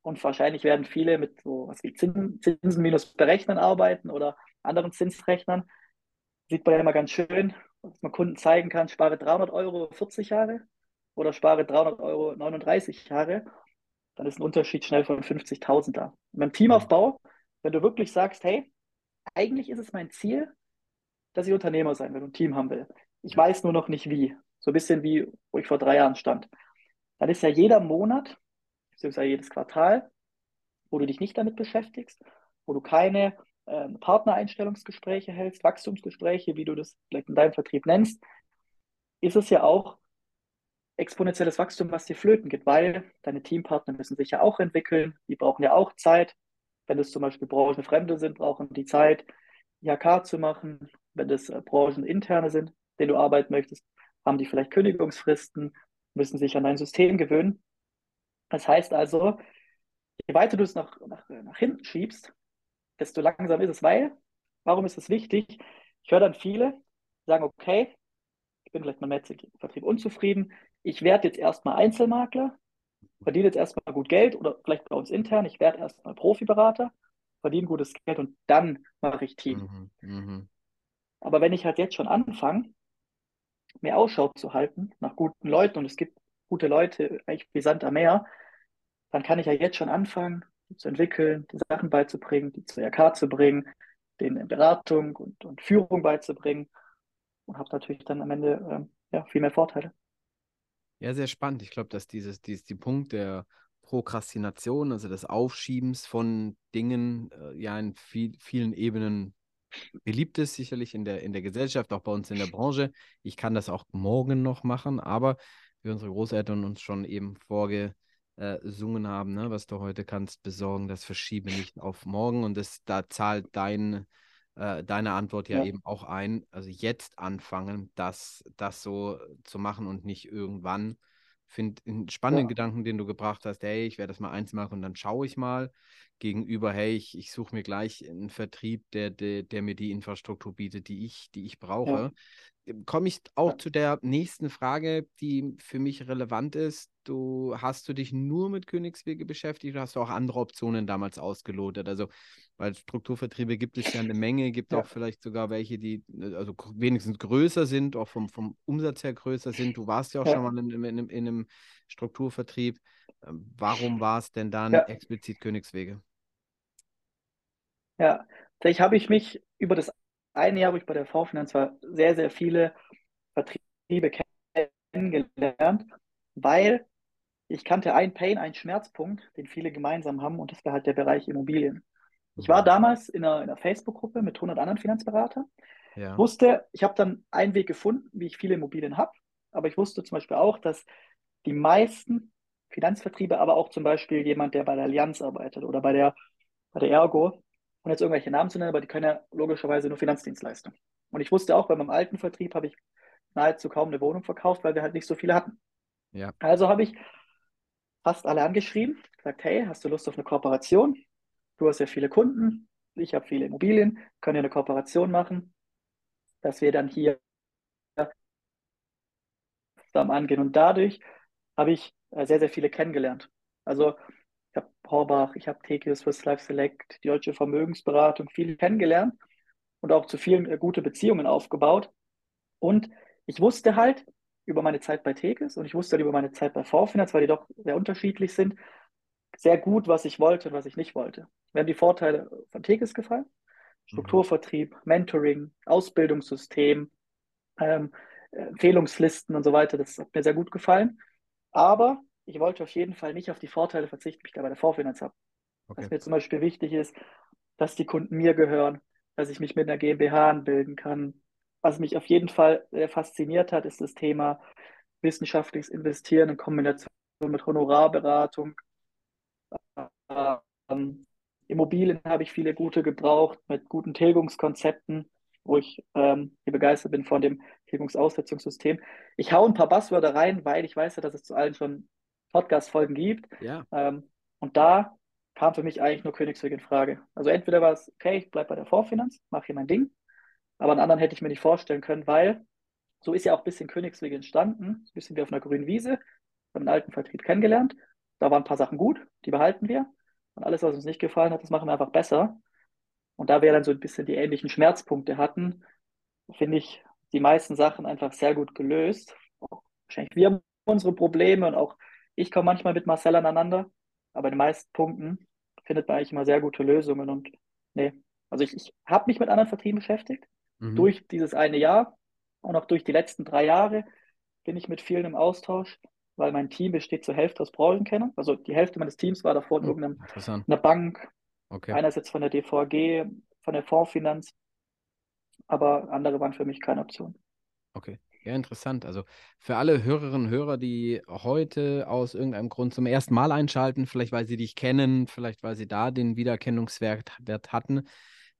Und wahrscheinlich werden viele mit so was wie Zinsen, Zinsen minus Berechnen arbeiten oder anderen Zinsrechnern. Sieht man ja immer ganz schön, dass man Kunden zeigen kann, spare 300 Euro 40 Jahre oder spare 300 Euro 39 Jahre. Dann ist ein Unterschied schnell von 50.000 da. Beim Teamaufbau, wenn du wirklich sagst, hey, eigentlich ist es mein Ziel, dass ich Unternehmer sein will und ein Team haben will. Ich weiß nur noch nicht wie. So ein bisschen wie, wo ich vor drei Jahren stand. Dann ist ja jeder Monat beziehungsweise jedes Quartal, wo du dich nicht damit beschäftigst, wo du keine äh, Partnereinstellungsgespräche hältst, Wachstumsgespräche, wie du das vielleicht in deinem Vertrieb nennst, ist es ja auch exponentielles Wachstum, was dir flöten geht, weil deine Teampartner müssen sich ja auch entwickeln, die brauchen ja auch Zeit. Wenn es zum Beispiel Branchenfremde sind, brauchen die Zeit, IHK zu machen. Wenn das äh, Brancheninterne sind, denen du arbeiten möchtest, haben die vielleicht Kündigungsfristen, müssen sich an dein System gewöhnen. Das heißt also, je weiter du es nach, nach, nach hinten schiebst, desto langsamer ist es, weil, warum ist es wichtig? Ich höre dann viele sagen, okay, ich bin vielleicht mit meinem Vertrieb unzufrieden, ich werde jetzt erstmal Einzelmakler, verdiene jetzt erstmal gut Geld oder vielleicht bei uns intern, ich werde erstmal Profiberater, verdiene gutes Geld und dann mache ich Team. Mhm. Mhm. Aber wenn ich halt jetzt schon anfange, mehr Ausschau zu halten nach guten Leuten und es gibt gute Leute, eigentlich wie Sand am Meer, dann kann ich ja jetzt schon anfangen, die zu entwickeln, die Sachen beizubringen, die zur RK zu bringen, denen Beratung und, und Führung beizubringen und habe natürlich dann am Ende ähm, ja, viel mehr Vorteile. Ja, sehr spannend. Ich glaube, dass dieses, dieses, die Punkt der Prokrastination, also des Aufschiebens von Dingen, äh, ja in viel, vielen Ebenen beliebt ist, sicherlich in der, in der Gesellschaft, auch bei uns in der Branche. Ich kann das auch morgen noch machen, aber wie unsere Großeltern uns schon eben vorgesungen haben, ne, was du heute kannst besorgen, das verschiebe nicht auf morgen und das, da zahlt dein, äh, deine Antwort ja, ja, eben auch ein. Also jetzt anfangen, das, das so zu machen und nicht irgendwann. Finde einen spannenden ja. Gedanken, den du gebracht hast, hey, ich werde das mal eins machen und dann schaue ich mal gegenüber, hey, ich, ich suche mir gleich einen Vertrieb, der, der, der mir die Infrastruktur bietet, die ich, die ich brauche. Ja. Komme ich auch ja. zu der nächsten Frage, die für mich relevant ist. Du hast du dich nur mit Königswege beschäftigt oder hast du auch andere Optionen damals ausgelotet? Also, weil Strukturvertriebe gibt es ja eine Menge, gibt ja. auch vielleicht sogar welche, die also wenigstens größer sind, auch vom, vom Umsatz her größer sind. Du warst ja auch ja. schon mal in, in, in, in, einem Strukturvertrieb. Ähm, warum war es denn dann explizit Königswege? Ja, vielleicht habe ich mich über das eine Jahr, wo ich bei der V-Finanz war, sehr, sehr viele Vertriebe kennengelernt, weil ich kannte einen Pain, einen Schmerzpunkt, den viele gemeinsam haben, und das war halt der Bereich Immobilien. Ich war mhm. damals in einer, einer Facebook-Gruppe mit 100 anderen Finanzberatern. Ja. Ich wusste, ich habe dann einen Weg gefunden, wie ich viele Immobilien habe, aber ich wusste zum Beispiel auch, dass die meisten Finanzvertriebe, aber auch zum Beispiel jemand, der bei der Allianz arbeitet oder bei der, bei der Ergo, und jetzt irgendwelche Namen zu nennen, aber die können ja logischerweise nur Finanzdienstleistungen. Und ich wusste auch, bei meinem alten Vertrieb habe ich nahezu kaum eine Wohnung verkauft, weil wir halt nicht so viele hatten. Ja. Also habe ich fast alle angeschrieben, gesagt, hey, hast du Lust auf eine Kooperation? Du hast ja viele Kunden, ich habe viele Immobilien, können ja eine Kooperation machen, dass wir dann hier zusammen angehen. Und dadurch habe ich äh, sehr, sehr viele kennengelernt. Also ich habe Horbach, ich habe Tekius Swiss Life Select, die deutsche Vermögensberatung, viel kennengelernt und auch zu vielen äh, gute Beziehungen aufgebaut. Und ich wusste halt über meine Zeit bei Tekis und ich wusste halt über meine Zeit bei Vorfinanz, weil die doch sehr unterschiedlich sind, sehr gut, was ich wollte und was ich nicht wollte. Mir haben die Vorteile von Tekis gefallen. Strukturvertrieb, Mentoring, Ausbildungssystem, ähm, Empfehlungslisten und so weiter. Das hat mir sehr gut gefallen. Aber ich wollte auf jeden Fall nicht auf die Vorteile verzichten, die ich da bei der Vorfinanz habe. Okay. Was mir zum Beispiel wichtig ist, dass die Kunden mir gehören, dass ich mich mit einer GmbH anbilden kann. Was mich auf jeden Fall sehr fasziniert hat, ist das Thema wissenschaftliches Investieren in Kombination mit Honorarberatung. Ähm, Immobilien habe ich viele gute gebraucht mit guten Tilgungskonzepten, wo ich ähm, begeistert bin von dem Tilgungsaussetzungssystem. Ich hau ein paar Buzzwörter rein, weil ich weiß ja, dass es zu allen schon Podcast-Folgen gibt. Ja. Ähm, und da kam für mich eigentlich nur Königsweg in Frage. Also entweder war es, okay, ich bleibe bei der Vorfinanz, mache hier mein Ding, aber einen anderen hätte ich mir nicht vorstellen können, weil so ist ja auch ein bisschen Königsweg entstanden, ein bisschen wie auf einer grünen Wiese, wir haben einen alten Vertrieb kennengelernt, da waren ein paar Sachen gut, die behalten wir und alles, was uns nicht gefallen hat, das machen wir einfach besser. Und da wir dann so ein bisschen die ähnlichen Schmerzpunkte hatten, finde ich die meisten Sachen einfach sehr gut gelöst. Wahrscheinlich wir haben unsere Probleme und auch ich komme manchmal mit Marcel aneinander, aber in den meisten Punkten findet man eigentlich immer sehr gute Lösungen. Und nee, also ich, ich habe mich mit anderen Vertrieben beschäftigt. Mhm. Durch dieses eine Jahr und auch durch die letzten drei Jahre bin ich mit vielen im Austausch, weil mein Team besteht zur Hälfte aus Branchenkennern. Also die Hälfte meines Teams war davor in mhm. irgendeiner Bank. Okay. Einer ist jetzt von der DVG, von der Fondsfinanz, aber andere waren für mich keine Option. Okay. Ja, interessant. Also für alle Hörerinnen und Hörer, die heute aus irgendeinem Grund zum ersten Mal einschalten, vielleicht weil sie dich kennen, vielleicht weil sie da den Wiedererkennungswert hatten,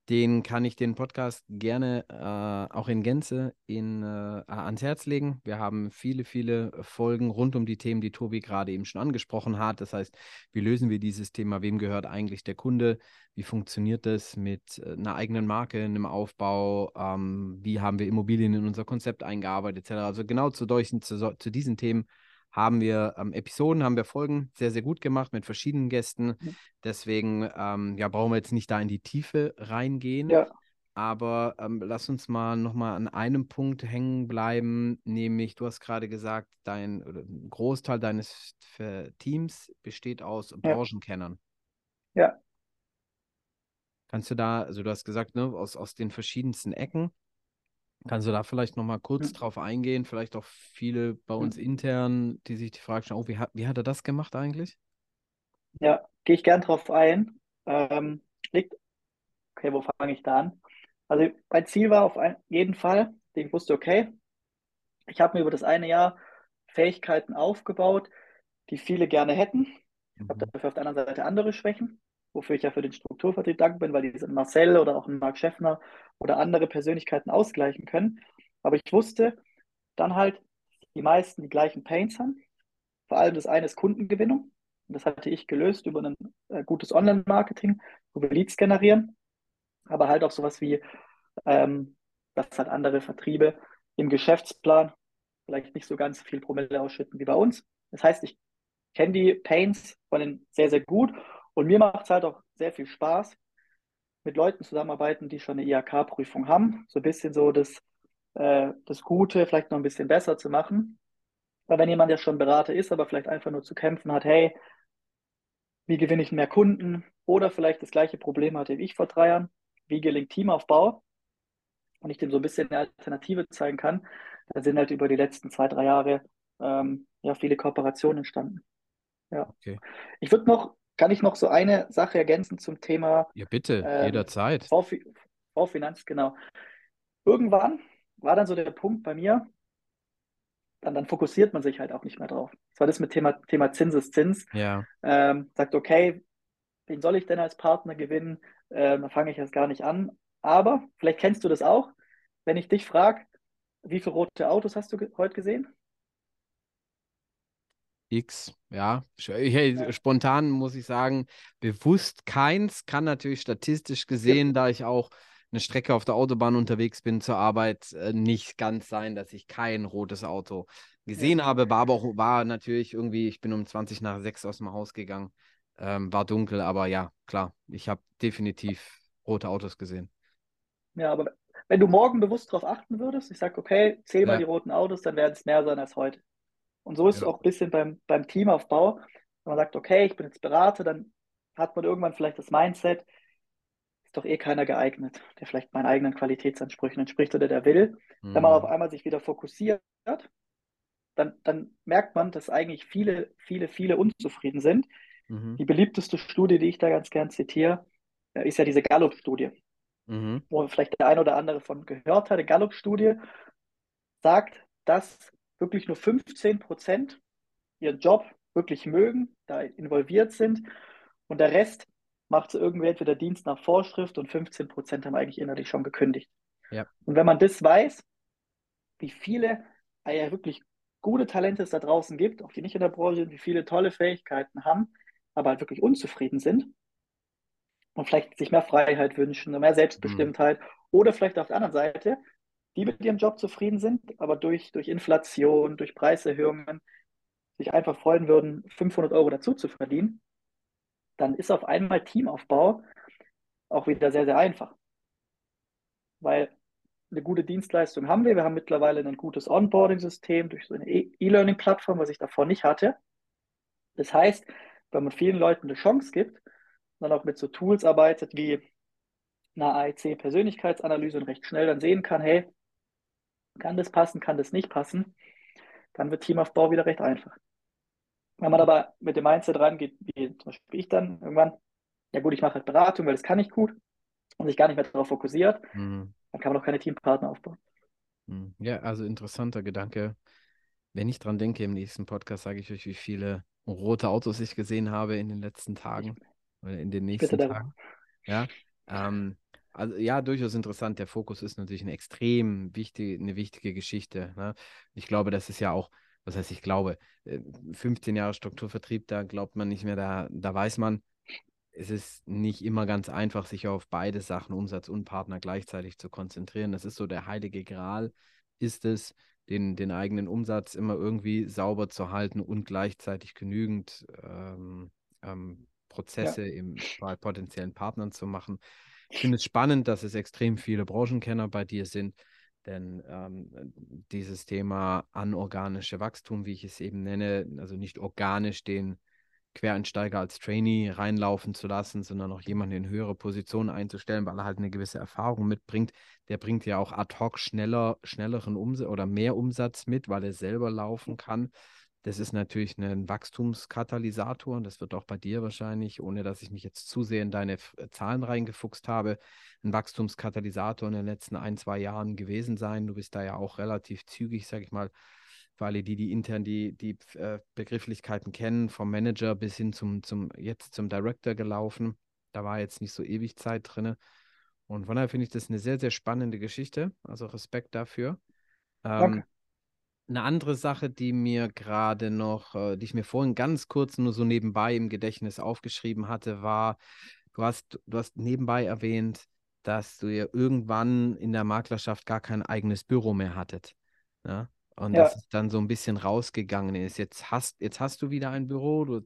den kann ich den Podcast gerne äh, auch in Gänze in, äh, ans Herz legen. Wir haben viele, viele Folgen rund um die Themen, die Tobi gerade eben schon angesprochen hat. Das heißt, wie lösen wir dieses Thema? Wem gehört eigentlich der Kunde? Wie funktioniert das mit äh, einer eigenen Marke, einem Aufbau? Ähm, wie haben wir Immobilien in unser Konzept eingearbeitet, etc. Also genau zu, solchen, zu, zu diesen Themen haben wir ähm, Episoden, haben wir Folgen sehr, sehr gut gemacht mit verschiedenen Gästen. Mhm. Deswegen ähm, ja, brauchen wir jetzt nicht da in die Tiefe reingehen. Ja, Aber ähm, lass uns mal nochmal an einem Punkt hängen bleiben, nämlich du hast gerade gesagt, dein ein Großteil deines Teams besteht aus ja, Branchenkennern. ja. Kannst du da, also du hast gesagt, ne, aus, aus den verschiedensten Ecken, kannst du da vielleicht nochmal kurz Mhm. drauf eingehen? Vielleicht auch viele bei uns Mhm. intern, die sich die Frage stellen, oh, wie hat, wie hat er das gemacht eigentlich? Ja, gehe ich gern drauf ein. Ähm, liegt, okay, wo fange ich da an? Also mein Ziel war auf ein, jeden Fall, ich wusste, okay, ich habe mir über das eine Jahr Fähigkeiten aufgebaut, die viele gerne hätten. Ich habe Mhm. dafür auf der anderen Seite andere Schwächen, wofür ich ja für den Strukturvertrieb dankbar bin, weil die diesen Marcel oder auch einen Marc Schäffner oder andere Persönlichkeiten ausgleichen können. Aber ich wusste dann halt, die meisten die gleichen Pains haben. Vor allem das eine ist Kundengewinnung. Und das hatte ich gelöst über ein äh, gutes Online-Marketing, wir Leads generieren. Aber halt auch sowas wie, ähm, dass halt andere Vertriebe im Geschäftsplan vielleicht nicht so ganz viel Promille ausschütten wie bei uns. Das heißt, ich kenne die Pains von denen sehr, sehr gut. Und mir macht es halt auch sehr viel Spaß, mit Leuten zusammenarbeiten, die schon eine IHK-Prüfung haben. So ein bisschen so das, äh, das Gute vielleicht noch ein bisschen besser zu machen. Weil wenn jemand ja schon Berater ist, aber vielleicht einfach nur zu kämpfen hat, hey, wie gewinne ich mehr Kunden? Oder vielleicht das gleiche Problem hatte wie ich vor drei Jahren, wie gelingt Teamaufbau? Und ich dem so ein bisschen eine Alternative zeigen kann, da sind halt über die letzten zwei, drei Jahre ähm, ja viele Kooperationen entstanden. Ja. Okay. Ich würde noch, kann ich noch so eine Sache ergänzen zum Thema Ja, bitte, ähm, jederzeit. Vorfi- Vorfinanz, genau. Irgendwann war dann so der Punkt bei mir, dann, dann fokussiert man sich halt auch nicht mehr drauf. Das war das mit Thema, Thema Zinseszins. Ja. Ähm, sagt, okay, wen soll ich denn als Partner gewinnen? Ähm, da fange ich jetzt gar nicht an. Aber vielleicht kennst du das auch, wenn ich dich frage, wie viele rote Autos hast du ge heute gesehen? X, ja. Sch- Hey, Ja. spontan muss ich sagen, bewusst keins, kann natürlich statistisch gesehen, da ich auch eine Strecke auf der Autobahn unterwegs bin zur Arbeit, äh, nicht ganz sein, dass ich kein rotes Auto gesehen habe. War aber auch, war natürlich irgendwie, ich bin um 20 nach 6 aus dem Haus gegangen, ähm, war dunkel, aber ja, klar, ich habe definitiv rote Autos gesehen. Ja, aber wenn du morgen bewusst darauf achten würdest, ich sage, okay, zähl mal Ja. die roten Autos, dann werden es mehr sein als heute. Und so ist es Ja. auch ein bisschen beim, beim Teamaufbau. Wenn man sagt, okay, ich bin jetzt Berater, dann hat man irgendwann vielleicht das Mindset, ist doch eh keiner geeignet, der vielleicht meinen eigenen Qualitätsansprüchen entspricht oder der will. Wenn man auf Mhm. einmal sich wieder fokussiert, dann, dann merkt man, dass eigentlich viele, viele, viele unzufrieden sind. Mhm. Die beliebteste Studie, die ich da ganz gern zitiere, äh, ist ja diese Gallup-Studie, Mhm. wo vielleicht der ein oder andere von gehört hat. Die Gallup-Studie sagt, dass wirklich nur 15 Prozent ihren Job wirklich mögen, da involviert sind und der Rest macht so irgendwie entweder Dienst nach Vorschrift und 15 Prozent haben eigentlich innerlich schon gekündigt. Ja. Und wenn man das weiß, wie viele äh, ja wirklich gute Talente es da draußen gibt, auch die nicht in der Branche sind, wie viele tolle Fähigkeiten haben, aber halt wirklich unzufrieden sind und vielleicht sich mehr Freiheit wünschen, mehr Selbstbestimmtheit oder vielleicht auf der anderen Seite, die mit ihrem Job zufrieden sind, aber durch, durch Inflation, durch Preiserhöhungen sich einfach freuen würden, 500 Euro dazu zu verdienen, dann ist auf einmal Teamaufbau auch wieder sehr, sehr einfach. Weil eine gute Dienstleistung haben wir. Wir haben mittlerweile ein gutes Onboarding-System durch so eine E- E-Learning-Plattform, was ich davor nicht hatte. Das heißt, wenn man vielen Leuten eine Chance gibt, dann auch mit so Tools arbeitet wie einer AEC-Persönlichkeitsanalyse und recht schnell dann sehen kann, hey, kann das passen, kann das nicht passen, dann wird Teamaufbau wieder recht einfach. Wenn man aber mit dem Mindset rangeht, wie zum Beispiel ich dann irgendwann, ja gut, ich mache halt Beratung, weil das kann ich gut und sich gar nicht mehr darauf fokussiert, Mhm. dann kann man auch keine Teampartner aufbauen. Mhm. Ja, also interessanter Gedanke. Wenn ich dran denke, im nächsten Podcast sage ich euch, wie viele rote Autos ich gesehen habe in den letzten Tagen oder in den nächsten. Tagen. Ja, ähm, also ja, durchaus interessant. Der Fokus ist natürlich eine extrem wichtige, eine wichtige Geschichte. Ne? Ich glaube, das ist ja auch, was heißt ich glaube, äh, 15 Jahre Strukturvertrieb, da glaubt man nicht mehr, da, da weiß man, es ist nicht immer ganz einfach, sich auf beide Sachen, Umsatz und Partner gleichzeitig zu konzentrieren. Das ist so der heilige Gral, ist es, den, den eigenen Umsatz immer irgendwie sauber zu halten und gleichzeitig genügend ähm, ähm, Prozesse ja. im, bei potenziellen Partnern zu machen. Ich finde es spannend, dass es extrem viele Branchenkenner bei dir sind, denn ähm, dieses Thema anorganische Wachstum, wie ich es eben nenne, also nicht organisch den Quereinsteiger als Trainee reinlaufen zu lassen, sondern auch jemanden in höhere Positionen einzustellen, weil er halt eine gewisse Erfahrung mitbringt. Der bringt ja auch ad hoc schneller, schnelleren Umsatz oder mehr Umsatz mit, weil er selber laufen kann. Das ist natürlich ein Wachstumskatalysator und das wird auch bei dir wahrscheinlich, ohne dass ich mich jetzt zu sehr in deine äh, Zahlen reingefuchst habe, ein Wachstumskatalysator in den letzten ein, zwei Jahren gewesen sein. Du bist da ja auch relativ zügig, sage ich mal, für alle die, die intern die, die äh, Begrifflichkeiten kennen, vom Manager bis hin zum, zum jetzt zum Director gelaufen. Da war jetzt nicht so ewig Zeit drin. Und von daher finde ich das eine sehr, sehr spannende Geschichte. Also Respekt dafür. Ähm, eine andere Sache, die mir gerade noch, äh, die ich mir vorhin ganz kurz nur so nebenbei im Gedächtnis aufgeschrieben hatte, war, du hast, du hast nebenbei erwähnt, dass du ja irgendwann in der Maklerschaft gar kein eigenes Büro mehr hattet. Ja? Ne? Und ja. dass es dann so ein bisschen rausgegangen ist. Jetzt hast, jetzt hast du wieder ein Büro. Du,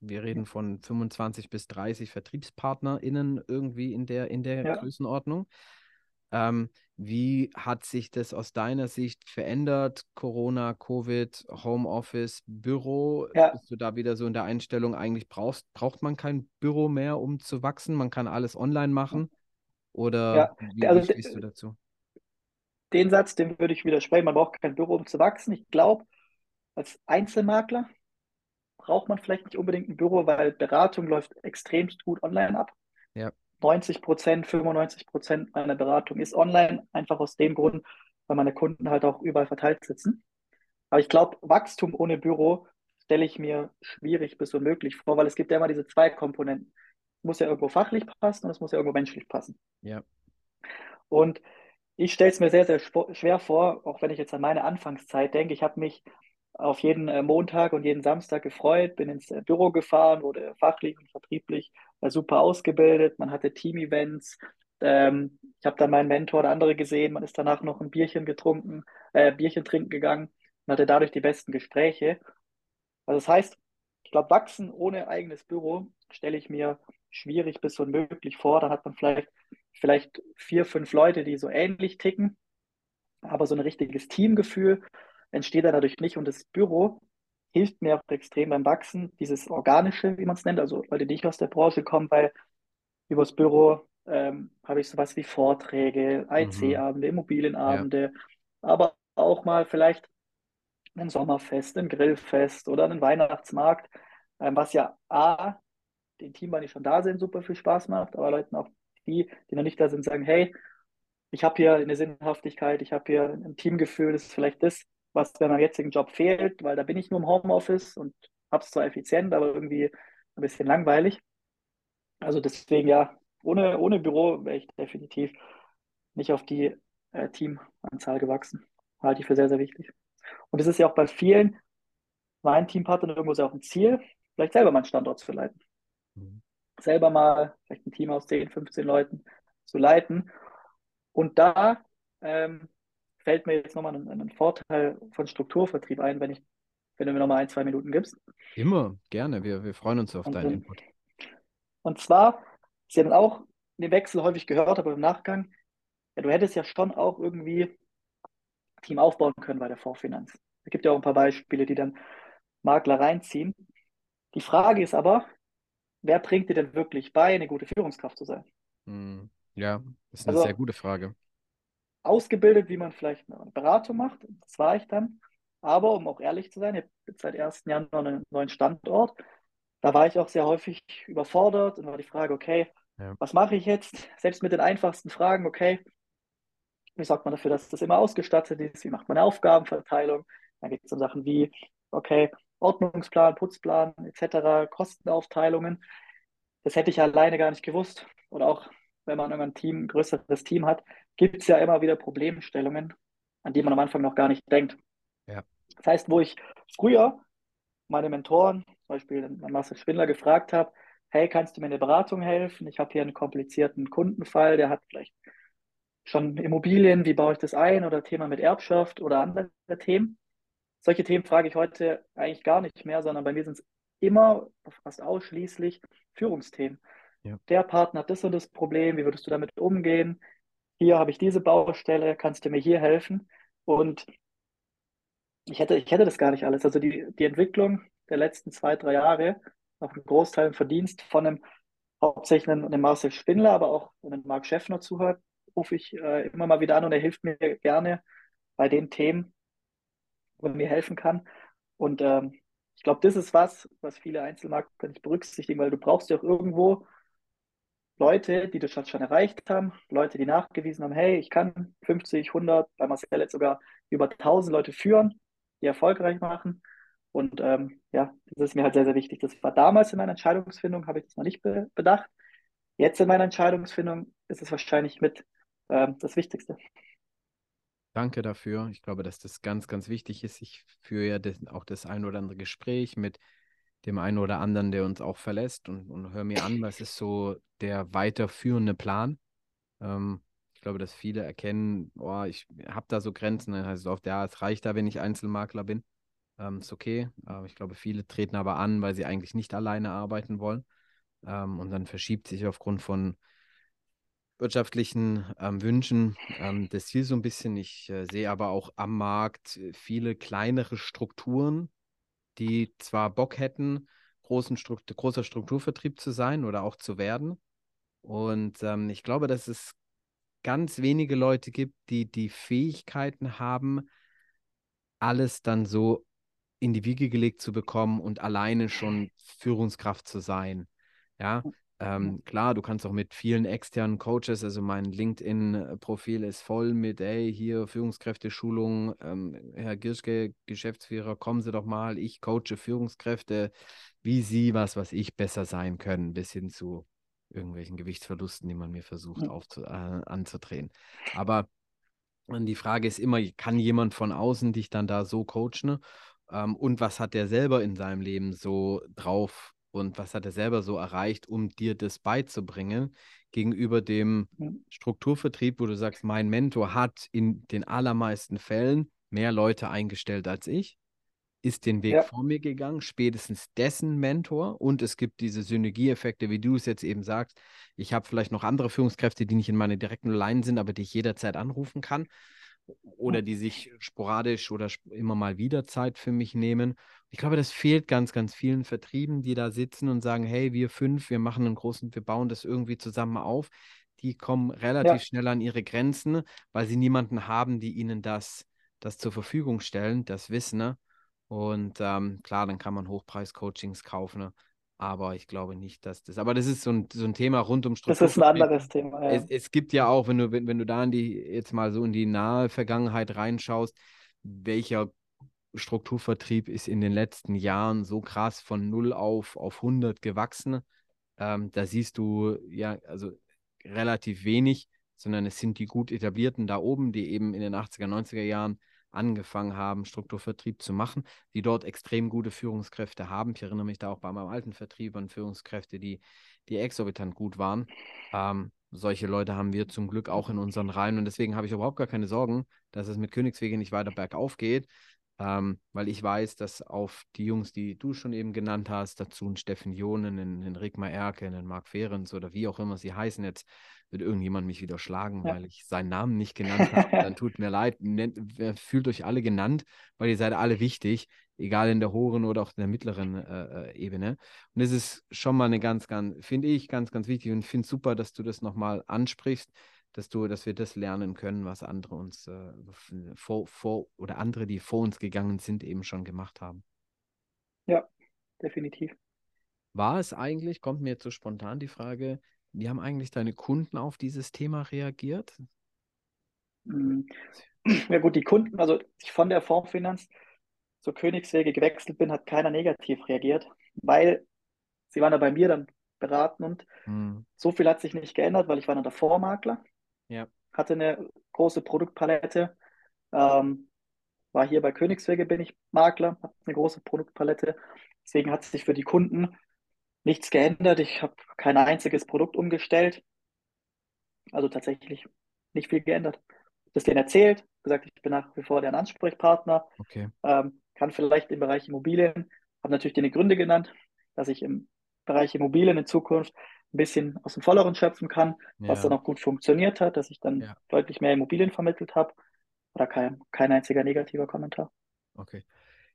wir reden von 25 bis 30 VertriebspartnerInnen irgendwie in der, in der ja. Größenordnung. Ähm, wie hat sich das aus deiner Sicht verändert? Corona, Covid, Homeoffice, Büro? Ja. Bist du da wieder so in der Einstellung, eigentlich brauchst, braucht man kein Büro mehr, um zu wachsen? Man kann alles online machen? Oder ja. wie, also, stehst du dazu? den Satz, den würde ich widersprechen. Man braucht kein Büro, um zu wachsen. Ich glaube, als Einzelmakler braucht man vielleicht nicht unbedingt ein Büro, weil Beratung läuft extremst gut online ab. Ja. 90 Prozent, 95 Prozent meiner Beratung ist online, einfach aus dem Grund, weil meine Kunden halt auch überall verteilt sitzen. Aber ich glaube, Wachstum ohne Büro stelle ich mir schwierig bis unmöglich vor, weil es gibt ja immer diese zwei Komponenten. Es muss ja irgendwo fachlich passen und es muss ja irgendwo menschlich passen. Ja. Und ich stelle es mir sehr, sehr schwer vor, auch wenn ich jetzt an meine Anfangszeit denke. Ich habe mich auf jeden äh, Montag und jeden Samstag gefreut, bin ins äh, Büro gefahren, wurde fachlich und vertrieblich war super ausgebildet. Man hatte Team-Events. Ähm, ich habe dann meinen Mentor oder andere gesehen. Man ist danach noch ein Bierchen getrunken, äh, Bierchen trinken gegangen und hatte dadurch die besten Gespräche. Also das heißt, ich glaube, wachsen ohne eigenes Büro stelle ich mir schwierig bis unmöglich vor. Da hat man vielleicht vielleicht vier, fünf Leute, die so ähnlich ticken, aber so ein richtiges Teamgefühl entsteht da dadurch nicht. Und das Büro hilft mir auch extrem beim Wachsen, dieses Organische, wie man es nennt, also Leute, die nicht aus der Branche kommen, weil über das Büro ähm, habe ich sowas wie Vorträge, IC-Abende, mhm. Immobilienabende, ja. aber auch mal vielleicht ein Sommerfest, ein Grillfest oder einen Weihnachtsmarkt, ähm, was ja A, den Team, die schon da sind, super viel Spaß macht, aber Leuten auch die, die noch nicht da sind, sagen, hey, ich habe hier eine Sinnhaftigkeit, ich habe hier ein Teamgefühl, das ist vielleicht das, was bei meinem jetzigen Job fehlt, weil da bin ich nur im Homeoffice und habe es zwar effizient, aber irgendwie ein bisschen langweilig. Also deswegen ja, ohne, ohne Büro wäre ich definitiv nicht auf die äh, Teamanzahl gewachsen. Halte ich für sehr, sehr wichtig. Und es ist ja auch bei vielen mein Teampartnern irgendwo ist ja auch ein Ziel, vielleicht selber mal einen Standort zu leiten. Mhm selber mal vielleicht ein Team aus 10, 15 Leuten zu leiten. Und da ähm, fällt mir jetzt nochmal ein, ein, Vorteil von Strukturvertrieb ein, wenn ich, wenn du mir nochmal ein, zwei Minuten gibst. Immer, gerne. Wir, wir freuen uns auf und, deinen Input. Und zwar, Sie haben auch den Wechsel häufig gehört, aber im Nachgang, ja, du hättest ja schon auch irgendwie Team aufbauen können bei der Vorfinanz. Es gibt ja auch ein paar Beispiele, die dann Makler reinziehen. Die Frage ist aber, wer bringt dir denn wirklich bei, eine gute Führungskraft zu sein? Hm, ja, das ist eine also, sehr gute Frage. Ausgebildet, wie man vielleicht eine Beratung macht, das war ich dann. Aber um auch ehrlich zu sein, ich habe seit 1. Januar einen neuen Standort. Da war ich auch sehr häufig überfordert und war die Frage, okay, ja. was mache ich jetzt? Selbst mit den einfachsten Fragen, okay, wie sorgt man dafür, dass das immer ausgestattet ist? Wie macht man eine Aufgabenverteilung? Dann geht es um Sachen wie, okay, Ordnungsplan, Putzplan etc., Kostenaufteilungen. Das hätte ich alleine gar nicht gewusst. Oder auch wenn man ein Team, ein größeres Team hat, gibt es ja immer wieder Problemstellungen, an die man am Anfang noch gar nicht denkt. Ja. Das heißt, wo ich früher meine Mentoren, zum Beispiel Marcel Schwindler, gefragt habe, hey, kannst du mir eine Beratung helfen? Ich habe hier einen komplizierten Kundenfall, der hat vielleicht schon Immobilien, wie baue ich das ein oder Thema mit Erbschaft oder andere Themen. Solche Themen frage ich heute eigentlich gar nicht mehr, sondern bei mir sind es immer fast ausschließlich Führungsthemen. Ja. Der Partner hat das und das Problem, wie würdest du damit umgehen? Hier habe ich diese Baustelle, kannst du mir hier helfen? Und ich hätte, ich hätte das gar nicht alles. Also die, die Entwicklung der letzten zwei, drei Jahre, auch ein Großteil im Verdienst von einem hauptsächlich einem, Marcel Spindler, aber auch wenn ein Marc Schäffner zuhört, rufe ich äh, immer mal wieder an und er hilft mir gerne bei den Themen, wo er mir helfen kann. Und ähm, ich glaube, das ist was, was viele Einzelmakler nicht berücksichtigen, weil du brauchst ja auch irgendwo Leute, die das schon erreicht haben, Leute, die nachgewiesen haben, hey, ich kann 50, 100, bei Marcel jetzt sogar über 1000 Leute führen, die erfolgreich machen. Und ähm, ja, das ist mir halt sehr, sehr wichtig. Das war damals in meiner Entscheidungsfindung, habe ich das noch nicht be bedacht. Jetzt in meiner Entscheidungsfindung ist es wahrscheinlich mit ähm, das Wichtigste. Danke dafür. Ich glaube, dass das ganz, ganz wichtig ist. Ich führe ja das, auch das ein oder andere Gespräch mit dem einen oder anderen, der uns auch verlässt und, und höre mir an, was ist so der weiterführende Plan. Ähm, ich glaube, dass viele erkennen, oh, ich habe da so Grenzen. Dann heißt es oft, ja, es reicht da, wenn ich Einzelmakler bin. Ähm, ist okay. Aber ich glaube, viele treten aber an, weil sie eigentlich nicht alleine arbeiten wollen. Ähm, und dann verschiebt sich aufgrund von wirtschaftlichen ähm, Wünschen ähm, das Ziel so ein bisschen. Ich äh, sehe aber auch am Markt viele kleinere Strukturen, die zwar Bock hätten, großen Struktur, großer Strukturvertrieb zu sein oder auch zu werden. Und ähm, ich glaube, dass es ganz wenige Leute gibt, die die Fähigkeiten haben, alles dann so in die Wiege gelegt zu bekommen und alleine schon Führungskraft zu sein. Ja, ähm, klar, du kannst auch mit vielen externen Coaches, also mein LinkedIn-Profil ist voll mit, ey, hier Führungskräfteschulung, ähm, Herr Girschke, Geschäftsführer, kommen Sie doch mal, ich coache Führungskräfte, wie Sie was, was ich besser sein können, bis hin zu irgendwelchen Gewichtsverlusten, die man mir versucht aufzu äh, anzudrehen. Aber die Frage ist immer, kann jemand von außen dich dann da so coachen? Ähm, und was hat der selber in seinem Leben so drauf und was hat er selber so erreicht, um dir das beizubringen gegenüber dem Strukturvertrieb, wo du sagst, mein Mentor hat in den allermeisten Fällen mehr Leute eingestellt als ich, ist den Weg ja. vor mir gegangen, spätestens dessen Mentor und es gibt diese Synergieeffekte, wie du es jetzt eben sagst. Ich habe vielleicht noch andere Führungskräfte, die nicht in meiner direkten Line sind, aber die ich jederzeit anrufen kann oder die sich sporadisch oder immer mal wieder Zeit für mich nehmen. Ich glaube, das fehlt ganz, ganz vielen Vertrieben, die da sitzen und sagen, hey, wir fünf, wir machen einen großen, wir bauen das irgendwie zusammen auf. Die kommen relativ ja. schnell an ihre Grenzen, weil sie niemanden haben, die ihnen das, das zur Verfügung stellen, das Wissen. Ne? Und ähm, klar, dann kann man Hochpreis-Coachings kaufen. Ne? Aber ich glaube nicht, dass das. Aber das ist so ein, so ein Thema rund um Struktur. Das ist ein anderes Thema. Ja. Es, es, gibt ja auch, wenn du, wenn, wenn du da in die, jetzt mal so in die nahe Vergangenheit reinschaust, welcher Strukturvertrieb ist in den letzten Jahren so krass von 0 auf, auf 100 gewachsen. Ähm, da siehst du ja, also relativ wenig, sondern es sind die gut etablierten da oben, die eben in den 80er, 90er Jahren angefangen haben, Strukturvertrieb zu machen, die dort extrem gute Führungskräfte haben. Ich erinnere mich da auch bei meinem alten Vertrieb an Führungskräfte, die, die exorbitant gut waren. Ähm, solche Leute haben wir zum Glück auch in unseren Reihen und deswegen habe ich überhaupt gar keine Sorgen, dass es mit Königswege nicht weiter bergauf geht, ähm, weil ich weiß, dass auf die Jungs, die du schon eben genannt hast, dazu ein Steffen Jonen, ein, ein Rigmar Erke, ein Marc Fehrens oder wie auch immer sie heißen jetzt, wird irgendjemand mich wieder schlagen, ja. weil ich seinen Namen nicht genannt habe. Dann tut mir leid, fühlt euch alle genannt, weil ihr seid alle wichtig, egal in der hohen oder auch in der mittleren äh, äh Ebene. Und das ist schon mal eine ganz, ganz, finde ich, ganz, ganz wichtig und finde super, dass du das nochmal ansprichst, dass du, dass wir das lernen können, was andere uns äh, vor, vor oder andere, die vor uns gegangen sind, eben schon gemacht haben. Ja, definitiv. War es eigentlich, kommt mir jetzt so spontan die Frage, wie haben eigentlich deine Kunden auf dieses Thema reagiert? Hm. Ja gut, die Kunden, also ich von der Fondsfinanz zur Königswege gewechselt bin, hat keiner negativ reagiert, weil sie waren da bei mir dann beraten und hm. so viel hat sich nicht geändert, weil ich war dann der Vormakler, ja. hatte eine große Produktpalette, ähm, war hier bei Königswege bin ich Makler, habe eine große Produktpalette, deswegen hat sich für die Kunden nichts geändert. Ich habe kein einziges Produkt umgestellt. Also tatsächlich nicht viel geändert. Das denen erzählt, gesagt, ich bin nach wie vor deren Ansprechpartner, Okay. ähm, kann vielleicht im Bereich Immobilien, habe natürlich die Gründe genannt, dass ich im Bereich Immobilien in Zukunft ein bisschen aus dem Volleren schöpfen kann, was Ja, dann auch gut funktioniert hat, dass ich dann ja, deutlich mehr Immobilien vermittelt habe. Oder kein, kein einziger negativer Kommentar. okay.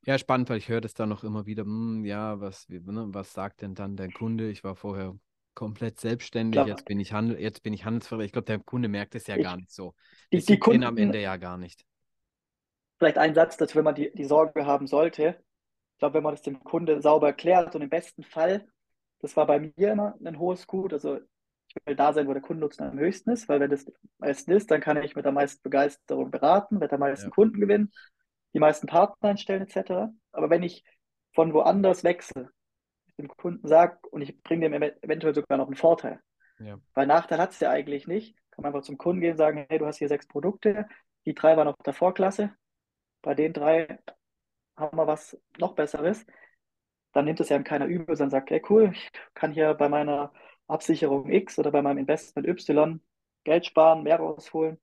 Ja, spannend, weil ich höre das dann noch immer wieder, hm, ja, was, ne, was sagt denn dann der Kunde? Ich war vorher komplett selbstständig, Klar, jetzt bin ich Handel, jetzt bin ich Handelsvertreter. Ich glaube, der Kunde merkt es ja gar ich, nicht so. die, Das die ihn am Kunden, Ende ja gar nicht. vielleicht ein Satz dazu, wenn man die, die Sorge haben sollte. Ich glaube, wenn man das dem Kunde sauber erklärt und im besten Fall, das war bei mir immer ein hohes Gut, also ich will da sein, wo der Kundennutzen am höchsten ist, weil wenn das am meisten ist, dann kann ich mit der meisten Begeisterung beraten, mit der meisten Ja, Kunden gewinnen, die meisten Partner einstellen etc. Aber wenn ich von woanders wechsle, dem Kunden sage und ich bringe dem ev- eventuell sogar noch einen Vorteil, ja, weil Nachteil hat es ja eigentlich nicht, kann man einfach zum Kunden gehen und sagen, hey, du hast hier sechs Produkte, die drei waren auf der Vorklasse, bei den drei haben wir was noch Besseres, dann nimmt es ja keiner übel, sondern sagt, hey cool, ich kann hier bei meiner Absicherung X oder bei meinem Investment Y Geld sparen, mehr rausholen.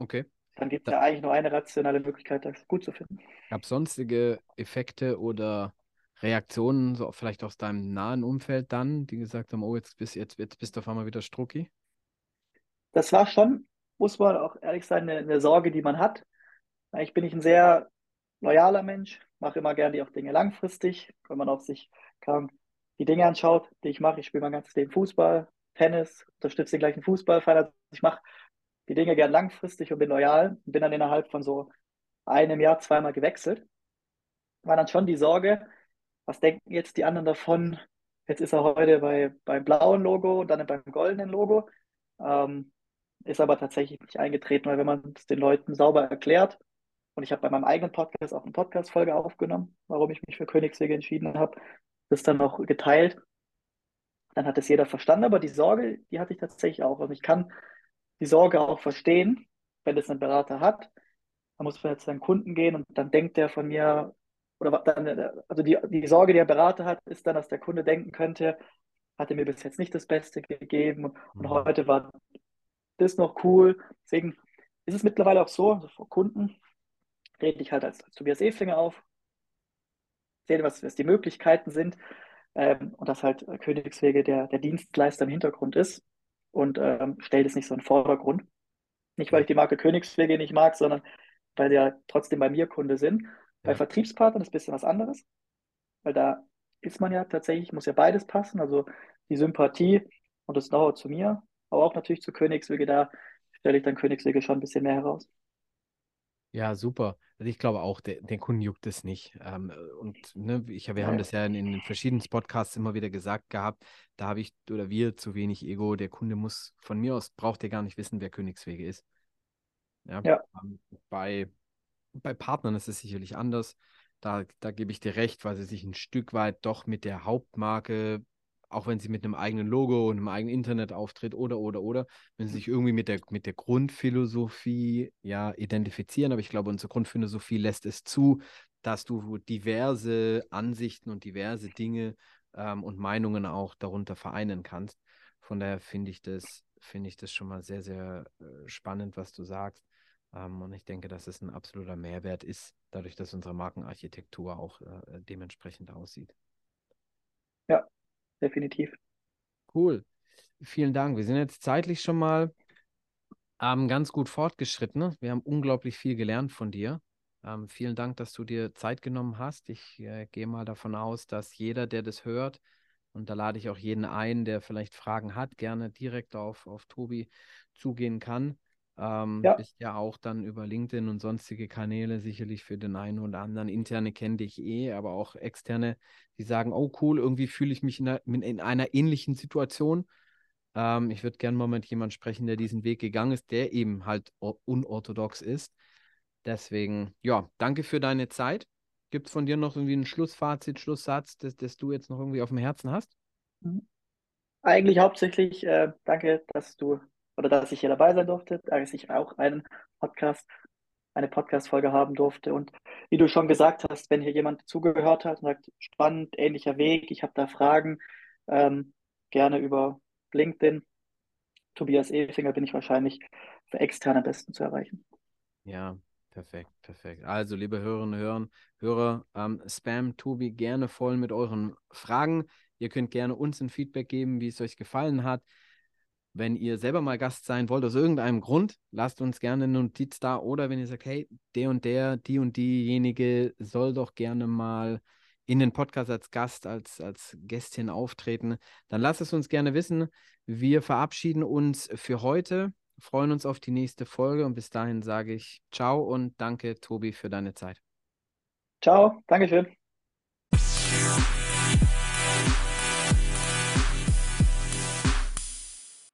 okay. Dann gibt es Da, ja eigentlich nur eine rationale Möglichkeit, das gut zu finden. gab es sonstige Effekte oder Reaktionen, so vielleicht aus deinem nahen Umfeld dann, die gesagt haben, oh, jetzt bist, jetzt, jetzt bist du auf einmal wieder Strucki? Das war schon, muss man auch ehrlich sein, eine, eine Sorge, die man hat. Eigentlich bin ich ein sehr loyaler Mensch, mache immer gerne auch Dinge langfristig, wenn man auch sich kann, die Dinge anschaut, die ich mache. Ich spiele mein ganzes Leben Fußball, Tennis, unterstütze den gleichen Fußballverein. Also ich mache die Dinge gern langfristig und bin loyal. Bin dann innerhalb von so einem Jahr zweimal gewechselt. War dann schon die Sorge, was denken jetzt die anderen davon? Jetzt ist er heute bei, beim blauen Logo und dann beim goldenen Logo. Ähm, ist aber tatsächlich nicht eingetreten, weil wenn man es den Leuten sauber erklärt, und ich habe bei meinem eigenen Podcast auch eine Podcast-Folge aufgenommen, warum ich mich für Königswege entschieden habe, das dann noch geteilt, dann hat es jeder verstanden, aber die Sorge, die hatte ich tatsächlich auch. Und ich kann die Sorge auch verstehen, wenn es ein Berater hat. Da muss man jetzt zu seinen Kunden gehen und dann denkt der von mir, oder dann, also die, die Sorge, die der Berater hat, ist dann, dass der Kunde denken könnte, hat er mir bis jetzt nicht das Beste gegeben und Mhm. heute war das noch cool. Deswegen ist es mittlerweile auch so, also vor Kunden rede ich halt als, als Tobias Eflinger auf, sehe, was, was die Möglichkeiten sind ähm, und dass halt Königswege der, der Dienstleister im Hintergrund ist und ähm, stelle das nicht so in den Vordergrund. Nicht, weil ich die Marke Königswege nicht mag, sondern weil sie ja trotzdem bei mir Kunde sind. Bei Ja, Vertriebspartnern ist ein bisschen was anderes, weil da ist man ja tatsächlich, muss ja beides passen, also die Sympathie und das Know-how zu mir, aber auch natürlich zu Königswege, da stelle ich dann Königswege schon ein bisschen mehr heraus. Ja, super. Also ich glaube auch, der, den Kunden juckt es nicht. Ähm, und ne, ich, wir haben das ja in, in den verschiedenen Podcasts immer wieder gesagt gehabt, da habe ich oder wir zu wenig Ego. Der Kunde muss von mir aus, braucht er gar nicht wissen, wer Königswege ist. Ja, ja, ähm, bei, bei Partnern ist es sicherlich anders. Da, da gebe ich dir recht, weil sie sich ein Stück weit doch mit der Hauptmarke, auch wenn sie mit einem eigenen Logo und einem eigenen Internetauftritt oder, oder, oder, wenn sie sich irgendwie mit der, mit der Grundphilosophie ja identifizieren. Aber ich glaube, unsere Grundphilosophie lässt es zu, dass du diverse Ansichten und diverse Dinge ähm, und Meinungen auch darunter vereinen kannst. Von daher finde ich das, finde ich das schon mal sehr, sehr äh, spannend, was du sagst. Ähm, und ich denke, dass es ein absoluter Mehrwert ist, dadurch, dass unsere Markenarchitektur auch äh, dementsprechend aussieht. ja, definitiv. Cool. Vielen Dank. Wir sind jetzt zeitlich schon mal ähm, ganz gut fortgeschritten. Wir haben unglaublich viel gelernt von dir. Ähm, vielen Dank, dass du dir Zeit genommen hast. Ich äh, gehe mal davon aus, dass jeder, der das hört, und da lade ich auch jeden ein, der vielleicht Fragen hat, gerne direkt auf, auf Tobi zugehen kann. Ähm, Ja, bist ja auch dann über LinkedIn und sonstige Kanäle sicherlich für den einen oder anderen. Interne kenne dich eh, aber auch externe, die sagen, oh cool, irgendwie fühle ich mich in einer, in einer ähnlichen Situation. Ähm, ich würde gerne mal mit jemandem sprechen, der diesen Weg gegangen ist, der eben halt unorthodox ist. Deswegen, ja, danke für deine Zeit. Gibt es von dir noch irgendwie ein Schlussfazit, Schlusssatz, das, das du jetzt noch irgendwie auf dem Herzen hast? eigentlich hauptsächlich äh, danke, dass du oder dass ich hier dabei sein durfte, dass ich auch einen Podcast, eine Podcast-Folge haben durfte. Und wie du schon gesagt hast, wenn hier jemand zugehört hat und sagt, spannend, ähnlicher Weg, ich habe da Fragen, ähm, gerne über LinkedIn. Tobias Efinger bin ich wahrscheinlich für externe Besten zu erreichen. Ja, perfekt, perfekt. Also, liebe Hörerinnen und Hörer, Hörer ähm, spam Tobi gerne voll mit euren Fragen. Ihr könnt gerne uns ein Feedback geben, wie es euch gefallen hat. Wenn ihr selber mal Gast sein wollt, aus irgendeinem Grund, lasst uns gerne eine Notiz da. Oder wenn ihr sagt, hey, der und der, die und diejenige soll doch gerne mal in den Podcast als Gast, als, als Gästin auftreten, dann lasst es uns gerne wissen. Wir verabschieden uns für heute, freuen uns auf die nächste Folge und bis dahin sage ich ciao und danke, Tobi, für deine Zeit. Ciao, Dankeschön.